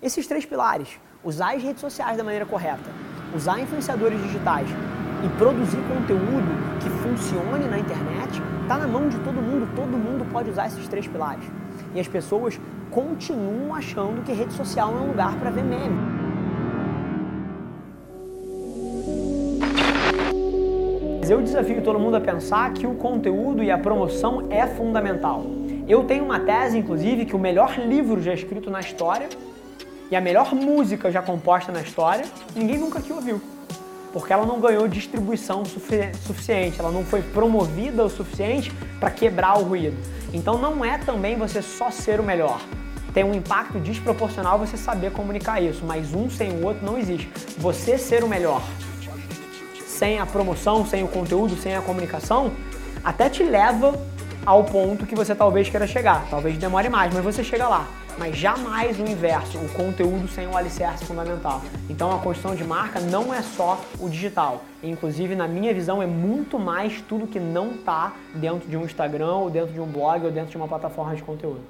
Esses três pilares, usar as redes sociais da maneira correta, usar influenciadores digitais e produzir conteúdo que funcione na internet, está na mão de todo mundo, todo mundo pode usar esses três pilares. E as pessoas continuam achando que rede social é um lugar para ver meme. Eu desafio todo mundo a pensar que o conteúdo e a promoção é fundamental. Eu tenho uma tese, inclusive, que o melhor livro já escrito na história e a melhor música já composta na história, ninguém nunca que ouviu. Porque ela não ganhou distribuição suficiente, ela não foi promovida o suficiente para quebrar o ruído. Então não é também você só ser o melhor. Tem um impacto desproporcional você saber comunicar isso, mas um sem o outro não existe. Você ser o melhor sem a promoção, sem o conteúdo, sem a comunicação, até te leva ao ponto que você talvez queira chegar. Talvez demore mais, mas você chega lá mas jamais o inverso, o conteúdo sem o alicerce fundamental. Então a construção de marca não é só o digital. Inclusive, na minha visão, é muito mais tudo que não está dentro de um Instagram, ou dentro de um blog, ou dentro de uma plataforma de conteúdo.